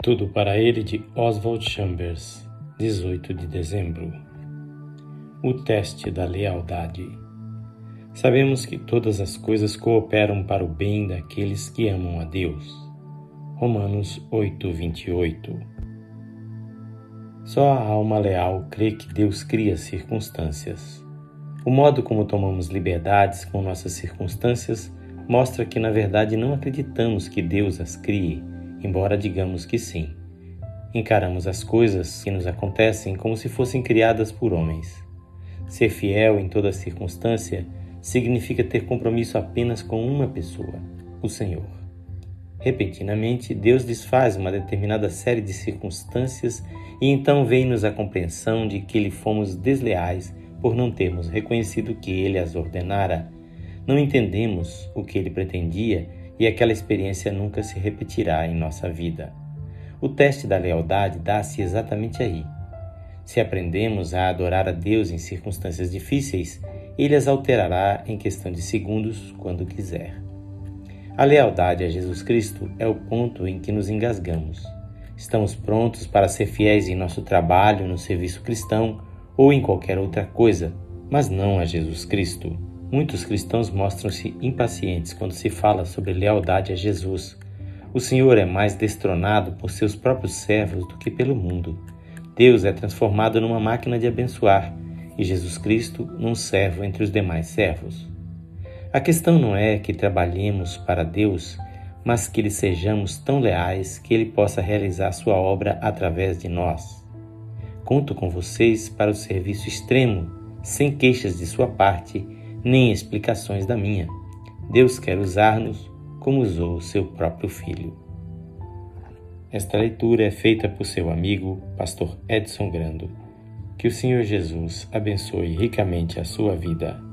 Tudo para ele de Oswald Chambers, 18 de dezembro. O teste da lealdade. Sabemos que todas as coisas cooperam para o bem daqueles que amam a Deus. Romanos 8, 28. Só a alma leal crê que Deus cria circunstâncias. O modo como tomamos liberdades com nossas circunstâncias mostra que, na verdade, não acreditamos que Deus as crie embora digamos que sim. Encaramos as coisas que nos acontecem como se fossem criadas por homens. Ser fiel em toda circunstância significa ter compromisso apenas com uma pessoa, o Senhor. Repentinamente, Deus desfaz uma determinada série de circunstâncias e então vem-nos a compreensão de que lhe fomos desleais por não termos reconhecido que ele as ordenara. Não entendemos o que ele pretendia e aquela experiência nunca se repetirá em nossa vida. O teste da lealdade dá-se exatamente aí. Se aprendemos a adorar a Deus em circunstâncias difíceis, Ele as alterará em questão de segundos quando quiser. A lealdade a Jesus Cristo é o ponto em que nos engasgamos. Estamos prontos para ser fiéis em nosso trabalho, no serviço cristão ou em qualquer outra coisa, mas não a Jesus Cristo. Muitos cristãos mostram-se impacientes quando se fala sobre lealdade a Jesus. O Senhor é mais destronado por seus próprios servos do que pelo mundo. Deus é transformado numa máquina de abençoar e Jesus Cristo num servo entre os demais servos. A questão não é que trabalhemos para Deus, mas que lhe sejamos tão leais que ele possa realizar sua obra através de nós. Conto com vocês para o serviço extremo, sem queixas de sua parte nem explicações da minha. Deus quer usar-nos como usou o seu próprio Filho. Esta leitura é feita por seu amigo, Pastor Edson Grando. Que o Senhor Jesus abençoe ricamente a sua vida.